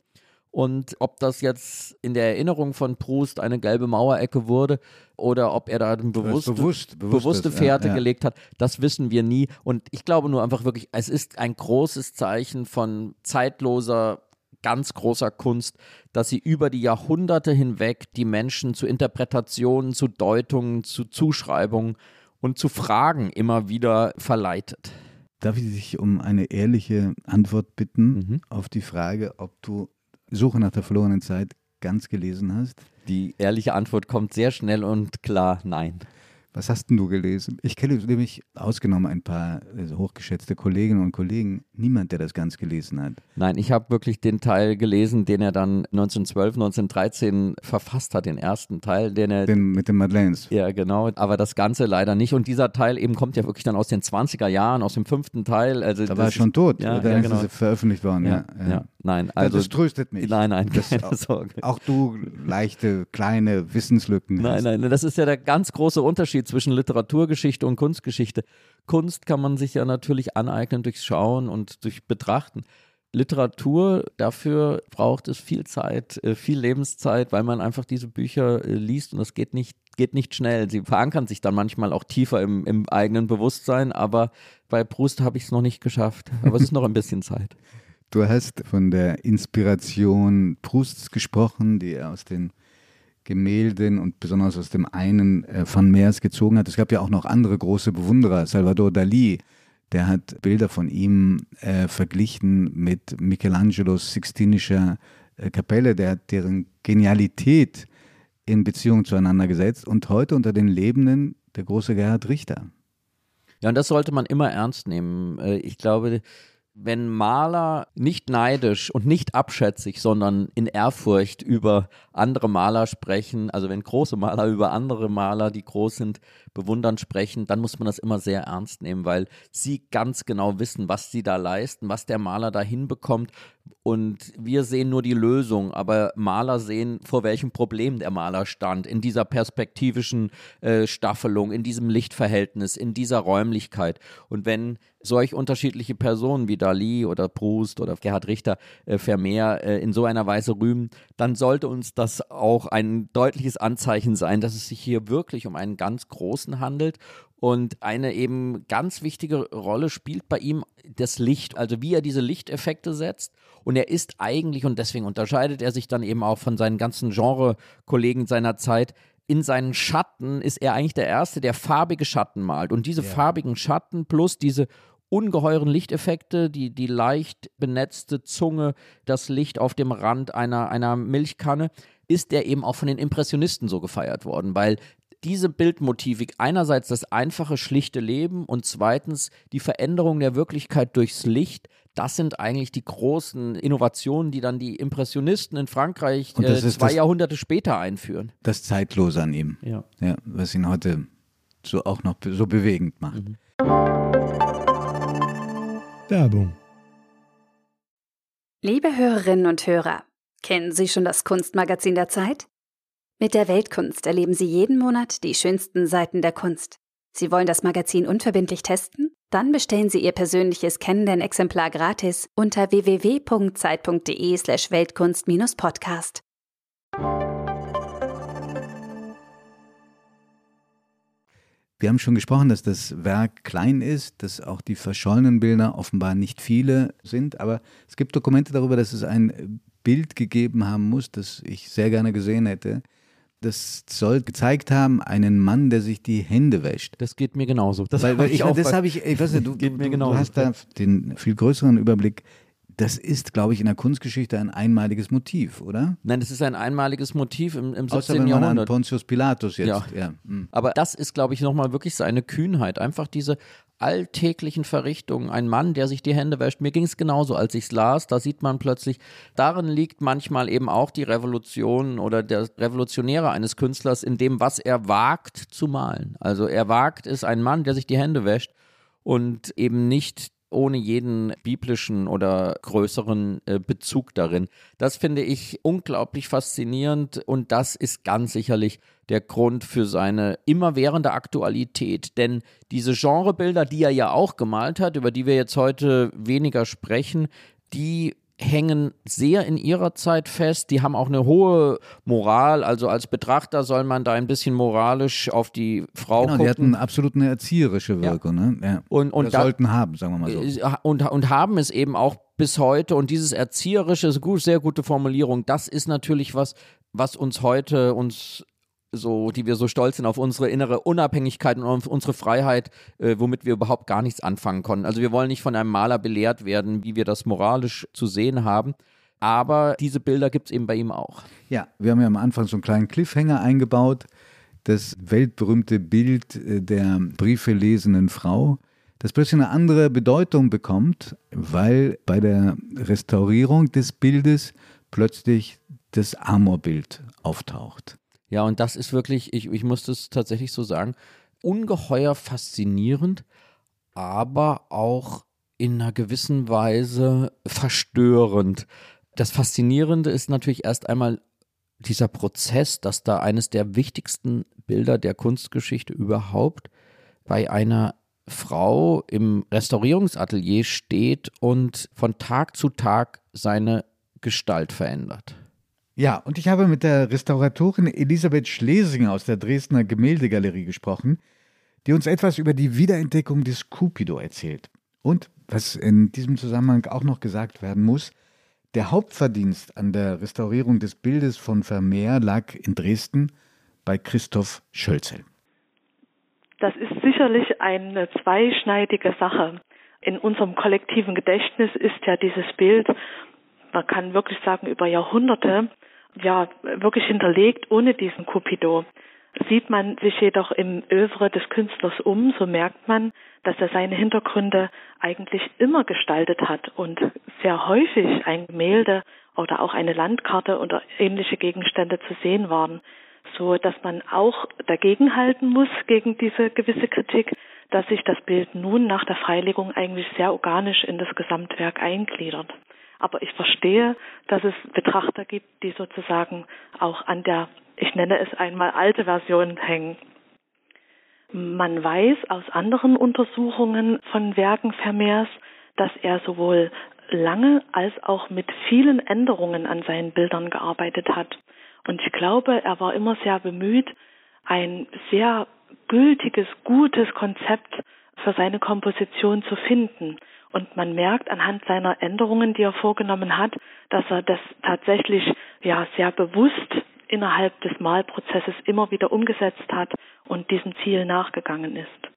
Und ob das jetzt in der Erinnerung von Proust eine gelbe Mauerecke wurde oder ob er da eine bewusste, bewusst, bewusste Fährte ja, ja. gelegt hat, das wissen wir nie. Und ich glaube nur einfach wirklich, es ist ein großes Zeichen von zeitloser, ganz großer Kunst, dass sie über die Jahrhunderte hinweg die Menschen zu Interpretationen, zu Deutungen, zu Zuschreibungen und zu Fragen immer wieder verleitet. Darf ich dich um eine ehrliche Antwort bitten mhm. auf die Frage, ob du Suche nach der verlorenen Zeit ganz gelesen hast? Die ehrliche Antwort kommt sehr schnell und klar, nein. Was hast denn du gelesen? Ich kenne nämlich ausgenommen ein paar also hochgeschätzte Kolleginnen und Kollegen, niemand, der das ganz gelesen hat. Nein, ich habe wirklich den Teil gelesen, den er dann 1912, 1913 verfasst hat, den ersten Teil, den er. Den mit den Madeleines. Ja, genau, aber das Ganze leider nicht. Und dieser Teil eben kommt ja wirklich dann aus den 20er Jahren, aus dem fünften Teil. Also da war er schon tot, ja, oder ja, genau. ist veröffentlicht worden. Ja, ja. ja. Nein, also. Das tröstet mich. Nein, nein, keine auch, Sorge. Auch du leichte, kleine Wissenslücken. Nein, nein, das ist ja der ganz große Unterschied zwischen Literaturgeschichte und Kunstgeschichte. Kunst kann man sich ja natürlich aneignen durchs Schauen und durch Betrachten. Literatur, dafür braucht es viel Zeit, äh, viel Lebenszeit, weil man einfach diese Bücher äh, liest und das geht nicht, geht nicht schnell. Sie verankern sich dann manchmal auch tiefer im, im eigenen Bewusstsein, aber bei Proust habe ich es noch nicht geschafft. Aber es ist noch ein bisschen Zeit. Du hast von der Inspiration Prousts gesprochen, die er aus den Gemälden und besonders aus dem einen äh, Van Meers gezogen hat. Es gab ja auch noch andere große Bewunderer. Salvador Dali, der hat Bilder von ihm äh, verglichen mit Michelangelos Sixtinischer äh, Kapelle, der hat deren Genialität in Beziehung zueinander gesetzt und heute unter den Lebenden der große Gerhard Richter. Ja, und das sollte man immer ernst nehmen. Äh, ich glaube, wenn Maler nicht neidisch und nicht abschätzig, sondern in Ehrfurcht über andere Maler sprechen, also wenn große Maler über andere Maler, die groß sind, bewundernd sprechen, dann muss man das immer sehr ernst nehmen, weil sie ganz genau wissen, was sie da leisten, was der Maler da hinbekommt. Und wir sehen nur die Lösung, aber Maler sehen, vor welchem Problem der Maler stand, in dieser perspektivischen äh, Staffelung, in diesem Lichtverhältnis, in dieser Räumlichkeit. Und wenn solch unterschiedliche Personen wie Dali oder Proust oder Gerhard Richter äh, Vermeer äh, in so einer Weise rühmen, dann sollte uns das auch ein deutliches Anzeichen sein, dass es sich hier wirklich um einen ganz großen handelt und eine eben ganz wichtige Rolle spielt bei ihm das Licht, also wie er diese Lichteffekte setzt. Und er ist eigentlich, und deswegen unterscheidet er sich dann eben auch von seinen ganzen Genre-Kollegen seiner Zeit, in seinen Schatten ist er eigentlich der Erste, der farbige Schatten malt. Und diese ja. farbigen Schatten plus diese ungeheuren Lichteffekte, die, die leicht benetzte Zunge, das Licht auf dem Rand einer, einer Milchkanne, ist der eben auch von den Impressionisten so gefeiert worden, weil diese Bildmotivik einerseits das einfache, schlichte Leben und zweitens die Veränderung der Wirklichkeit durchs Licht, das sind eigentlich die großen Innovationen, die dann die Impressionisten in Frankreich äh, zwei das, Jahrhunderte später einführen. Das Zeitlose an ihm, ja. ja was ihn heute so auch noch so bewegend macht. Mhm. Werbung. Liebe Hörerinnen und Hörer, kennen Sie schon das Kunstmagazin der Zeit? Mit der Weltkunst erleben Sie jeden Monat die schönsten Seiten der Kunst. Sie wollen das Magazin unverbindlich testen? Dann bestellen Sie Ihr persönliches Kennenden-Exemplar gratis unter www.zeit.de/slash Weltkunst-Podcast. Wir haben schon gesprochen, dass das Werk klein ist, dass auch die verschollenen Bilder offenbar nicht viele sind, aber es gibt Dokumente darüber, dass es ein Bild gegeben haben muss, das ich sehr gerne gesehen hätte. Das soll gezeigt haben, einen Mann, der sich die Hände wäscht. Das geht mir genauso. Das weil, weil ich, auch das habe ich, ich weiß nicht, du, *laughs* genauso. du hast da den viel größeren Überblick das ist, glaube ich, in der Kunstgeschichte ein einmaliges Motiv, oder? Nein, das ist ein einmaliges Motiv im, im 17. Außer wenn man Jahrhundert. an Pontius Pilatus jetzt. Ja. ja. Hm. Aber das ist, glaube ich, nochmal wirklich seine Kühnheit. Einfach diese alltäglichen Verrichtungen. Ein Mann, der sich die Hände wäscht. Mir ging es genauso, als ich es las. Da sieht man plötzlich, darin liegt manchmal eben auch die Revolution oder der Revolutionäre eines Künstlers in dem, was er wagt zu malen. Also er wagt es, ein Mann, der sich die Hände wäscht und eben nicht ohne jeden biblischen oder größeren äh, Bezug darin. Das finde ich unglaublich faszinierend und das ist ganz sicherlich der Grund für seine immerwährende Aktualität. Denn diese Genrebilder, die er ja auch gemalt hat, über die wir jetzt heute weniger sprechen, die hängen sehr in ihrer Zeit fest. Die haben auch eine hohe Moral. Also als Betrachter soll man da ein bisschen moralisch auf die Frau genau, gucken. Die hatten absolut eine erzieherische Wirkung. Ja. Ne? Ja. Und, und da, sollten haben, sagen wir mal so. Äh, und, und haben es eben auch bis heute. Und dieses erzieherische, sehr gute Formulierung, das ist natürlich was, was uns heute uns so, die wir so stolz sind auf unsere innere Unabhängigkeit und auf unsere Freiheit, äh, womit wir überhaupt gar nichts anfangen konnten. Also wir wollen nicht von einem Maler belehrt werden, wie wir das moralisch zu sehen haben. Aber diese Bilder gibt es eben bei ihm auch. Ja, wir haben ja am Anfang so einen kleinen Cliffhanger eingebaut. Das weltberühmte Bild äh, der Briefe lesenden Frau, das plötzlich eine andere Bedeutung bekommt, weil bei der Restaurierung des Bildes plötzlich das Amorbild auftaucht. Ja, und das ist wirklich, ich, ich muss das tatsächlich so sagen, ungeheuer faszinierend, aber auch in einer gewissen Weise verstörend. Das Faszinierende ist natürlich erst einmal dieser Prozess, dass da eines der wichtigsten Bilder der Kunstgeschichte überhaupt bei einer Frau im Restaurierungsatelier steht und von Tag zu Tag seine Gestalt verändert. Ja, und ich habe mit der Restauratorin Elisabeth Schlesinger aus der Dresdner Gemäldegalerie gesprochen, die uns etwas über die Wiederentdeckung des Cupido erzählt. Und, was in diesem Zusammenhang auch noch gesagt werden muss, der Hauptverdienst an der Restaurierung des Bildes von Vermeer lag in Dresden bei Christoph Schölzel. Das ist sicherlich eine zweischneidige Sache. In unserem kollektiven Gedächtnis ist ja dieses Bild man kann wirklich sagen, über Jahrhunderte, ja, wirklich hinterlegt ohne diesen Cupido. Sieht man sich jedoch im Övre des Künstlers um, so merkt man, dass er seine Hintergründe eigentlich immer gestaltet hat und sehr häufig ein Gemälde oder auch eine Landkarte oder ähnliche Gegenstände zu sehen waren, so dass man auch dagegenhalten muss gegen diese gewisse Kritik, dass sich das Bild nun nach der Freilegung eigentlich sehr organisch in das Gesamtwerk eingliedert. Aber ich verstehe, dass es Betrachter gibt, die sozusagen auch an der, ich nenne es einmal alte Version hängen. Man weiß aus anderen Untersuchungen von Werken Vermeers, dass er sowohl lange als auch mit vielen Änderungen an seinen Bildern gearbeitet hat. Und ich glaube, er war immer sehr bemüht, ein sehr gültiges, gutes Konzept für seine Komposition zu finden. Und man merkt anhand seiner Änderungen, die er vorgenommen hat, dass er das tatsächlich ja sehr bewusst innerhalb des Malprozesses immer wieder umgesetzt hat und diesem Ziel nachgegangen ist.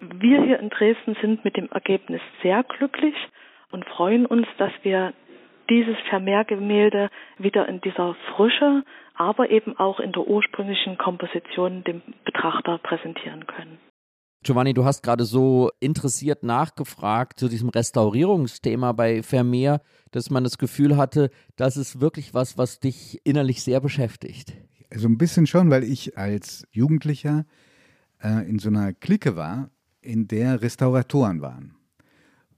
Wir hier in Dresden sind mit dem Ergebnis sehr glücklich und freuen uns, dass wir dieses Vermehrgemälde wieder in dieser Frische, aber eben auch in der ursprünglichen Komposition dem Betrachter präsentieren können. Giovanni, du hast gerade so interessiert nachgefragt zu diesem Restaurierungsthema bei Vermeer, dass man das Gefühl hatte, das ist wirklich was, was dich innerlich sehr beschäftigt. Also ein bisschen schon, weil ich als Jugendlicher äh, in so einer Clique war, in der Restauratoren waren.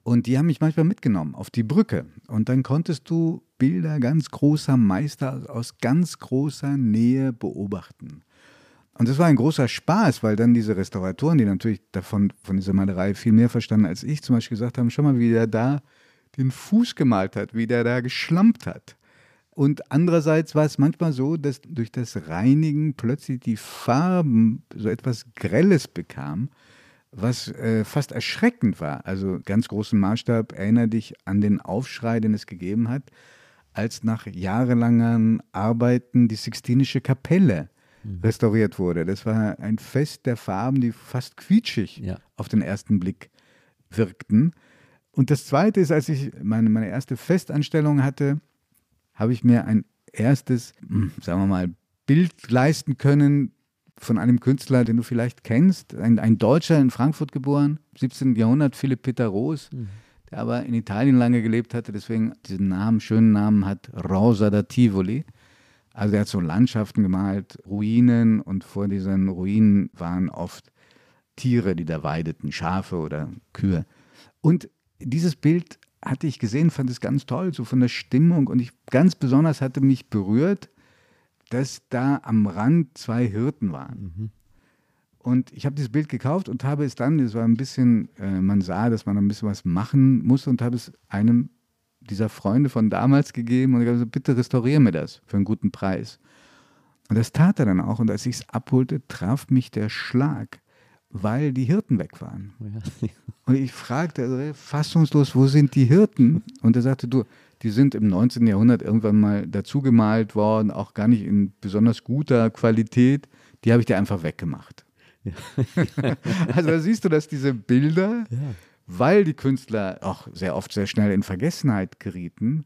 Und die haben mich manchmal mitgenommen auf die Brücke. Und dann konntest du Bilder ganz großer Meister aus ganz großer Nähe beobachten. Und das war ein großer Spaß, weil dann diese Restauratoren, die natürlich davon von dieser Malerei viel mehr verstanden als ich, zum Beispiel gesagt haben: Schau mal, wie der da den Fuß gemalt hat, wie der da geschlampt hat. Und andererseits war es manchmal so, dass durch das Reinigen plötzlich die Farben so etwas Grelles bekamen, was äh, fast erschreckend war. Also ganz großen Maßstab erinnere dich an den Aufschrei, den es gegeben hat, als nach jahrelangen Arbeiten die Sixtinische Kapelle mhm. restauriert wurde. Das war ein Fest der Farben, die fast quietschig ja. auf den ersten Blick wirkten. Und das Zweite ist, als ich meine, meine erste Festanstellung hatte, habe ich mir ein erstes, hm, sagen wir mal, Bild leisten können von einem Künstler, den du vielleicht kennst, ein, ein Deutscher in Frankfurt geboren, 17. Jahrhundert, Philipp Peter Roos, mhm. der aber in Italien lange gelebt hatte, deswegen diesen Namen, schönen Namen hat, Rosa da Tivoli. Also er hat so Landschaften gemalt, Ruinen und vor diesen Ruinen waren oft Tiere, die da weideten, Schafe oder Kühe. Und dieses Bild hatte ich gesehen, fand es ganz toll, so von der Stimmung und ich ganz besonders hatte mich berührt, dass da am Rand zwei Hirten waren. Mhm. Und ich habe dieses Bild gekauft und habe es dann, es war ein bisschen, äh, man sah, dass man ein bisschen was machen muss und habe es einem dieser Freunde von damals gegeben und ich habe gesagt, bitte restauriere mir das für einen guten Preis. Und das tat er dann auch. Und als ich es abholte, traf mich der Schlag, weil die Hirten weg waren. Ja. Und ich fragte also, fassungslos, wo sind die Hirten? Und er sagte, du, die sind im 19. Jahrhundert irgendwann mal dazugemalt worden, auch gar nicht in besonders guter Qualität. Die habe ich dir einfach weggemacht. Ja. *laughs* also da siehst du, dass diese Bilder ja weil die Künstler auch sehr oft sehr schnell in Vergessenheit gerieten,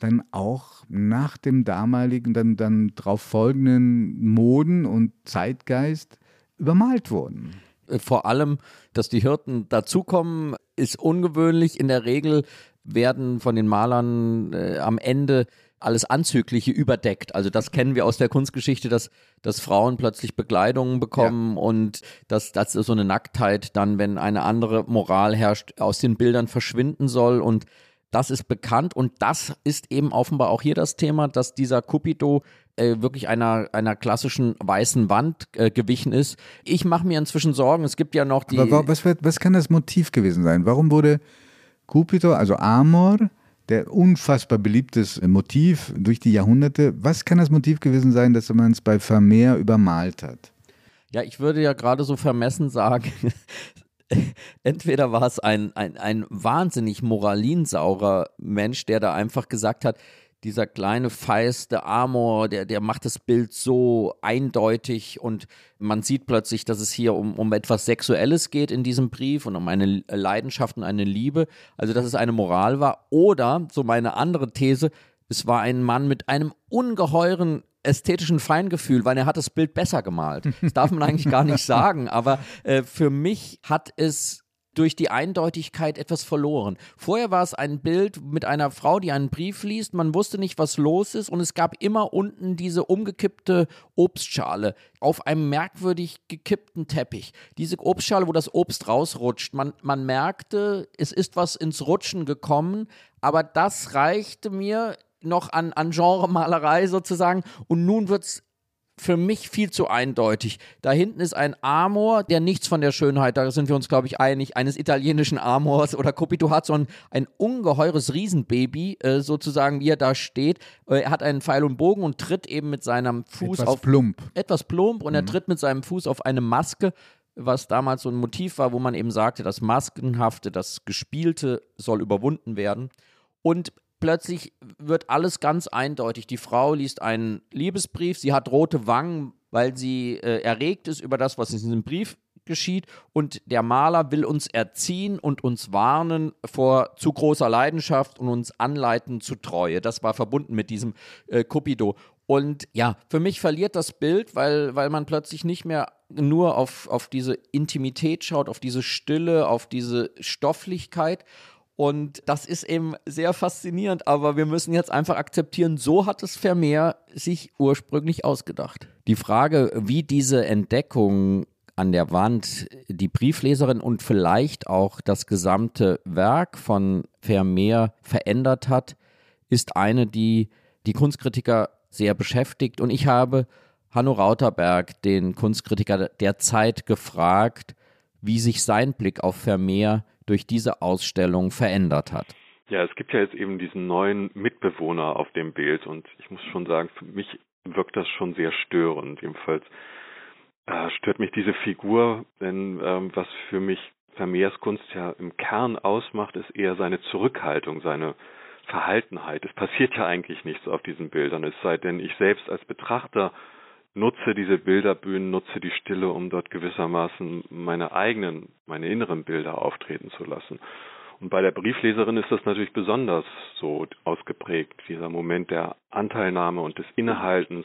dann auch nach dem damaligen, dann, dann darauf folgenden Moden und Zeitgeist übermalt wurden. Vor allem, dass die Hirten dazukommen, ist ungewöhnlich. In der Regel werden von den Malern äh, am Ende alles Anzügliche überdeckt. Also das kennen wir aus der Kunstgeschichte, dass, dass Frauen plötzlich Bekleidungen bekommen ja. und dass, dass so eine Nacktheit dann, wenn eine andere Moral herrscht, aus den Bildern verschwinden soll und das ist bekannt und das ist eben offenbar auch hier das Thema, dass dieser Cupido äh, wirklich einer, einer klassischen weißen Wand äh, gewichen ist. Ich mache mir inzwischen Sorgen, es gibt ja noch die... Aber was, was kann das Motiv gewesen sein? Warum wurde Cupido, also Amor, der unfassbar beliebtes Motiv durch die Jahrhunderte. Was kann das Motiv gewesen sein, dass man es bei Vermeer übermalt hat? Ja, ich würde ja gerade so vermessen sagen, *laughs* entweder war es ein, ein, ein wahnsinnig moralinsaurer Mensch, der da einfach gesagt hat, dieser kleine feiste Amor, der, der macht das Bild so eindeutig und man sieht plötzlich, dass es hier um, um etwas Sexuelles geht in diesem Brief und um eine Leidenschaft und eine Liebe, also dass es eine Moral war. Oder, so meine andere These, es war ein Mann mit einem ungeheuren ästhetischen Feingefühl, weil er hat das Bild besser gemalt. Das darf man eigentlich gar nicht *laughs* sagen, aber äh, für mich hat es durch die Eindeutigkeit etwas verloren. Vorher war es ein Bild mit einer Frau, die einen Brief liest, man wusste nicht, was los ist und es gab immer unten diese umgekippte Obstschale auf einem merkwürdig gekippten Teppich. Diese Obstschale, wo das Obst rausrutscht. Man, man merkte, es ist was ins Rutschen gekommen, aber das reichte mir noch an, an Genremalerei sozusagen und nun wird es für mich viel zu eindeutig. Da hinten ist ein Amor, der nichts von der Schönheit, da sind wir uns, glaube ich, einig, eines italienischen Amors oder Copito hat, sondern ein ungeheures Riesenbaby, äh, sozusagen, wie er da steht. Äh, er hat einen Pfeil und Bogen und tritt eben mit seinem Fuß etwas auf. plump. Etwas plump und Mhm. er tritt mit seinem Fuß auf eine Maske, was damals so ein Motiv war, wo man eben sagte, das Maskenhafte, das Gespielte soll überwunden werden. Und plötzlich wird alles ganz eindeutig. Die Frau liest einen Liebesbrief, sie hat rote Wangen, weil sie äh, erregt ist über das, was in diesem Brief geschieht. Und der Maler will uns erziehen und uns warnen vor zu großer Leidenschaft und uns anleiten zu Treue. Das war verbunden mit diesem äh, Cupido. Und ja, für mich verliert das Bild, weil, weil man plötzlich nicht mehr nur auf, auf diese Intimität schaut, auf diese Stille, auf diese Stofflichkeit. Und das ist eben sehr faszinierend, aber wir müssen jetzt einfach akzeptieren, so hat es Vermeer sich ursprünglich ausgedacht. Die Frage, wie diese Entdeckung an der Wand die Briefleserin und vielleicht auch das gesamte Werk von Vermeer verändert hat, ist eine, die die Kunstkritiker sehr beschäftigt. Und ich habe Hanno Rauterberg, den Kunstkritiker der Zeit, gefragt, wie sich sein Blick auf Vermeer durch diese Ausstellung verändert hat. Ja, es gibt ja jetzt eben diesen neuen Mitbewohner auf dem Bild und ich muss schon sagen, für mich wirkt das schon sehr störend. Jedenfalls äh, stört mich diese Figur, denn ähm, was für mich Vermeers Kunst ja im Kern ausmacht, ist eher seine Zurückhaltung, seine Verhaltenheit. Es passiert ja eigentlich nichts auf diesen Bildern, es sei denn, ich selbst als Betrachter nutze diese Bilderbühnen, nutze die Stille, um dort gewissermaßen meine eigenen, meine inneren Bilder auftreten zu lassen. Und bei der Briefleserin ist das natürlich besonders so ausgeprägt, dieser Moment der Anteilnahme und des Innehaltens,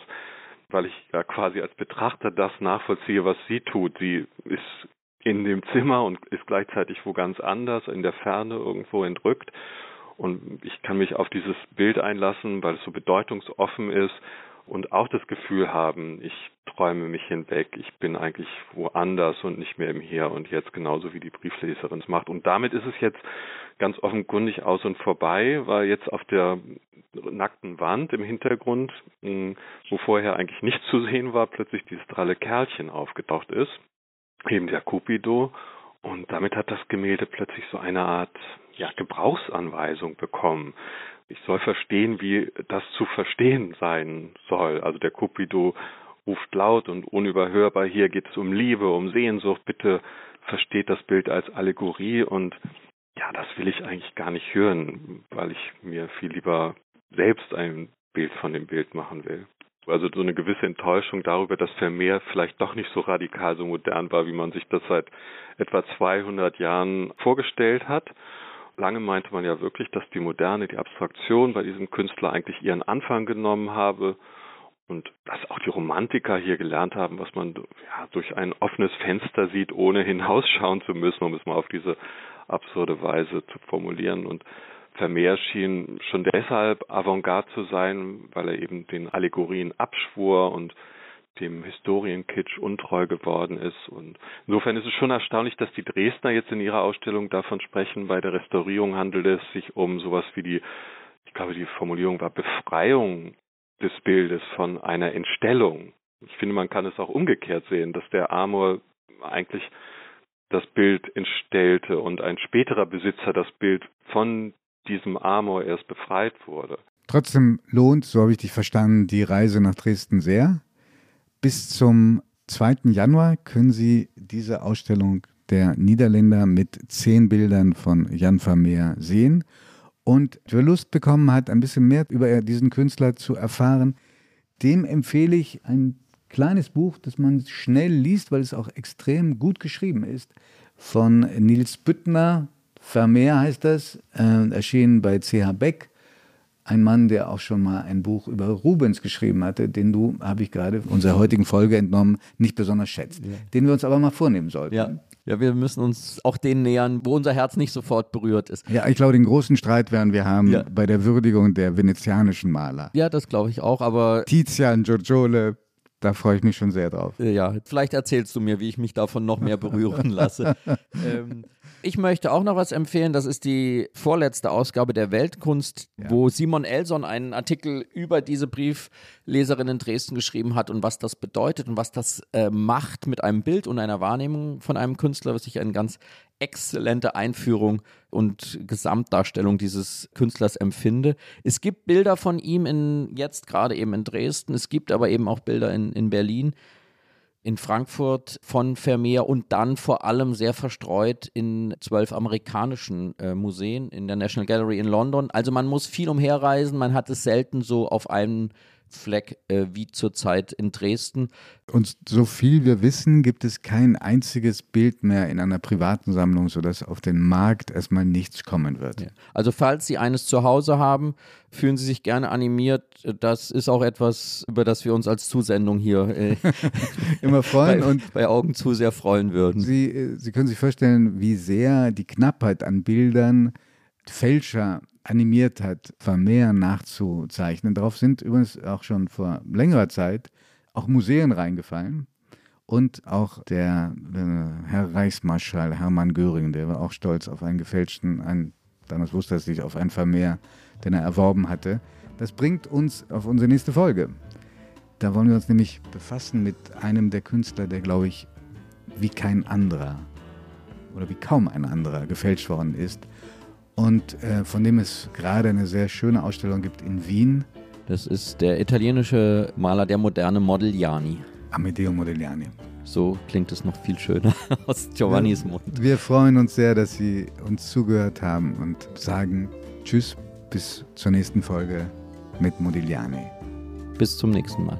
weil ich ja quasi als Betrachter das nachvollziehe, was sie tut. Sie ist in dem Zimmer und ist gleichzeitig wo ganz anders, in der Ferne irgendwo entrückt. Und ich kann mich auf dieses Bild einlassen, weil es so bedeutungsoffen ist und auch das Gefühl haben, ich träume mich hinweg, ich bin eigentlich woanders und nicht mehr im Hier und Jetzt, genauso wie die Briefleserin es macht. Und damit ist es jetzt ganz offenkundig aus und vorbei, weil jetzt auf der nackten Wand im Hintergrund, wo vorher eigentlich nichts zu sehen war, plötzlich dieses dralle Kerlchen aufgetaucht ist, eben der Cupido. Und damit hat das Gemälde plötzlich so eine Art ja, Gebrauchsanweisung bekommen ich soll verstehen, wie das zu verstehen sein soll. Also der Cupido ruft laut und unüberhörbar, hier geht es um Liebe, um Sehnsucht, bitte versteht das Bild als Allegorie und ja, das will ich eigentlich gar nicht hören, weil ich mir viel lieber selbst ein Bild von dem Bild machen will. Also so eine gewisse Enttäuschung darüber, dass Vermeer vielleicht doch nicht so radikal, so modern war, wie man sich das seit etwa 200 Jahren vorgestellt hat lange meinte man ja wirklich, dass die Moderne, die Abstraktion bei diesem Künstler eigentlich ihren Anfang genommen habe und dass auch die Romantiker hier gelernt haben, was man ja, durch ein offenes Fenster sieht, ohne hinausschauen zu müssen, um es mal auf diese absurde Weise zu formulieren. Und Vermeer schien schon deshalb Avantgarde zu sein, weil er eben den Allegorien abschwor und dem Historienkitsch untreu geworden ist. Und insofern ist es schon erstaunlich, dass die Dresdner jetzt in ihrer Ausstellung davon sprechen, bei der Restaurierung handelt es sich um sowas wie die, ich glaube, die Formulierung war Befreiung des Bildes von einer Entstellung. Ich finde, man kann es auch umgekehrt sehen, dass der Amor eigentlich das Bild entstellte und ein späterer Besitzer das Bild von diesem Amor erst befreit wurde. Trotzdem lohnt, so habe ich dich verstanden, die Reise nach Dresden sehr. Bis zum 2. Januar können Sie diese Ausstellung der Niederländer mit zehn Bildern von Jan Vermeer sehen. Und wer Lust bekommen hat, ein bisschen mehr über diesen Künstler zu erfahren, dem empfehle ich ein kleines Buch, das man schnell liest, weil es auch extrem gut geschrieben ist, von Nils Büttner. Vermeer heißt das, äh, erschienen bei CH Beck ein Mann, der auch schon mal ein Buch über Rubens geschrieben hatte, den du, habe ich gerade unserer heutigen Folge entnommen, nicht besonders schätzt. Ja. Den wir uns aber mal vornehmen sollten. Ja. Ja, wir müssen uns auch denen nähern, wo unser Herz nicht sofort berührt ist. Ja, ich glaube, den großen Streit werden wir haben ja. bei der Würdigung der venezianischen Maler. Ja, das glaube ich auch, aber. Tizian, Giorgiole, da freue ich mich schon sehr drauf. Ja, vielleicht erzählst du mir, wie ich mich davon noch mehr berühren lasse. *laughs* ähm, ich möchte auch noch was empfehlen. Das ist die vorletzte Ausgabe der Weltkunst, ja. wo Simon Elson einen Artikel über diese Briefleserin in Dresden geschrieben hat und was das bedeutet und was das äh, macht mit einem Bild und einer Wahrnehmung von einem Künstler, was ich eine ganz exzellente Einführung und Gesamtdarstellung dieses Künstlers empfinde. Es gibt Bilder von ihm in, jetzt gerade eben in Dresden, es gibt aber eben auch Bilder in, in Berlin in Frankfurt von Vermeer und dann vor allem sehr verstreut in zwölf amerikanischen äh, Museen, in der National Gallery in London. Also man muss viel umherreisen, man hat es selten so auf einen Fleck äh, wie zurzeit in Dresden. Und so viel wir wissen, gibt es kein einziges Bild mehr in einer privaten Sammlung, sodass auf den Markt erstmal nichts kommen wird. Ja. Also falls Sie eines zu Hause haben, fühlen Sie sich gerne animiert. Das ist auch etwas, über das wir uns als Zusendung hier äh, *laughs* immer freuen bei, und bei Augen zu sehr freuen würden. Sie, äh, Sie können sich vorstellen, wie sehr die Knappheit an Bildern Fälscher animiert hat, Vermeer nachzuzeichnen. Darauf sind übrigens auch schon vor längerer Zeit auch Museen reingefallen. Und auch der, der Herr Reichsmarschall Hermann Göring, der war auch stolz auf einen gefälschten, einen, damals wusste er es nicht, auf einen Vermeer, den er erworben hatte. Das bringt uns auf unsere nächste Folge. Da wollen wir uns nämlich befassen mit einem der Künstler, der, glaube ich, wie kein anderer oder wie kaum ein anderer gefälscht worden ist und äh, von dem es gerade eine sehr schöne Ausstellung gibt in Wien. Das ist der italienische Maler der Moderne Modigliani. Amedeo Modigliani. So klingt es noch viel schöner *laughs* aus Giovannis Mund. Wir freuen uns sehr, dass Sie uns zugehört haben und sagen Tschüss, bis zur nächsten Folge mit Modigliani. Bis zum nächsten Mal.